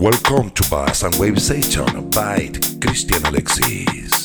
Welcome to Bass and Wave Session by Christian Alexis.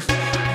brief.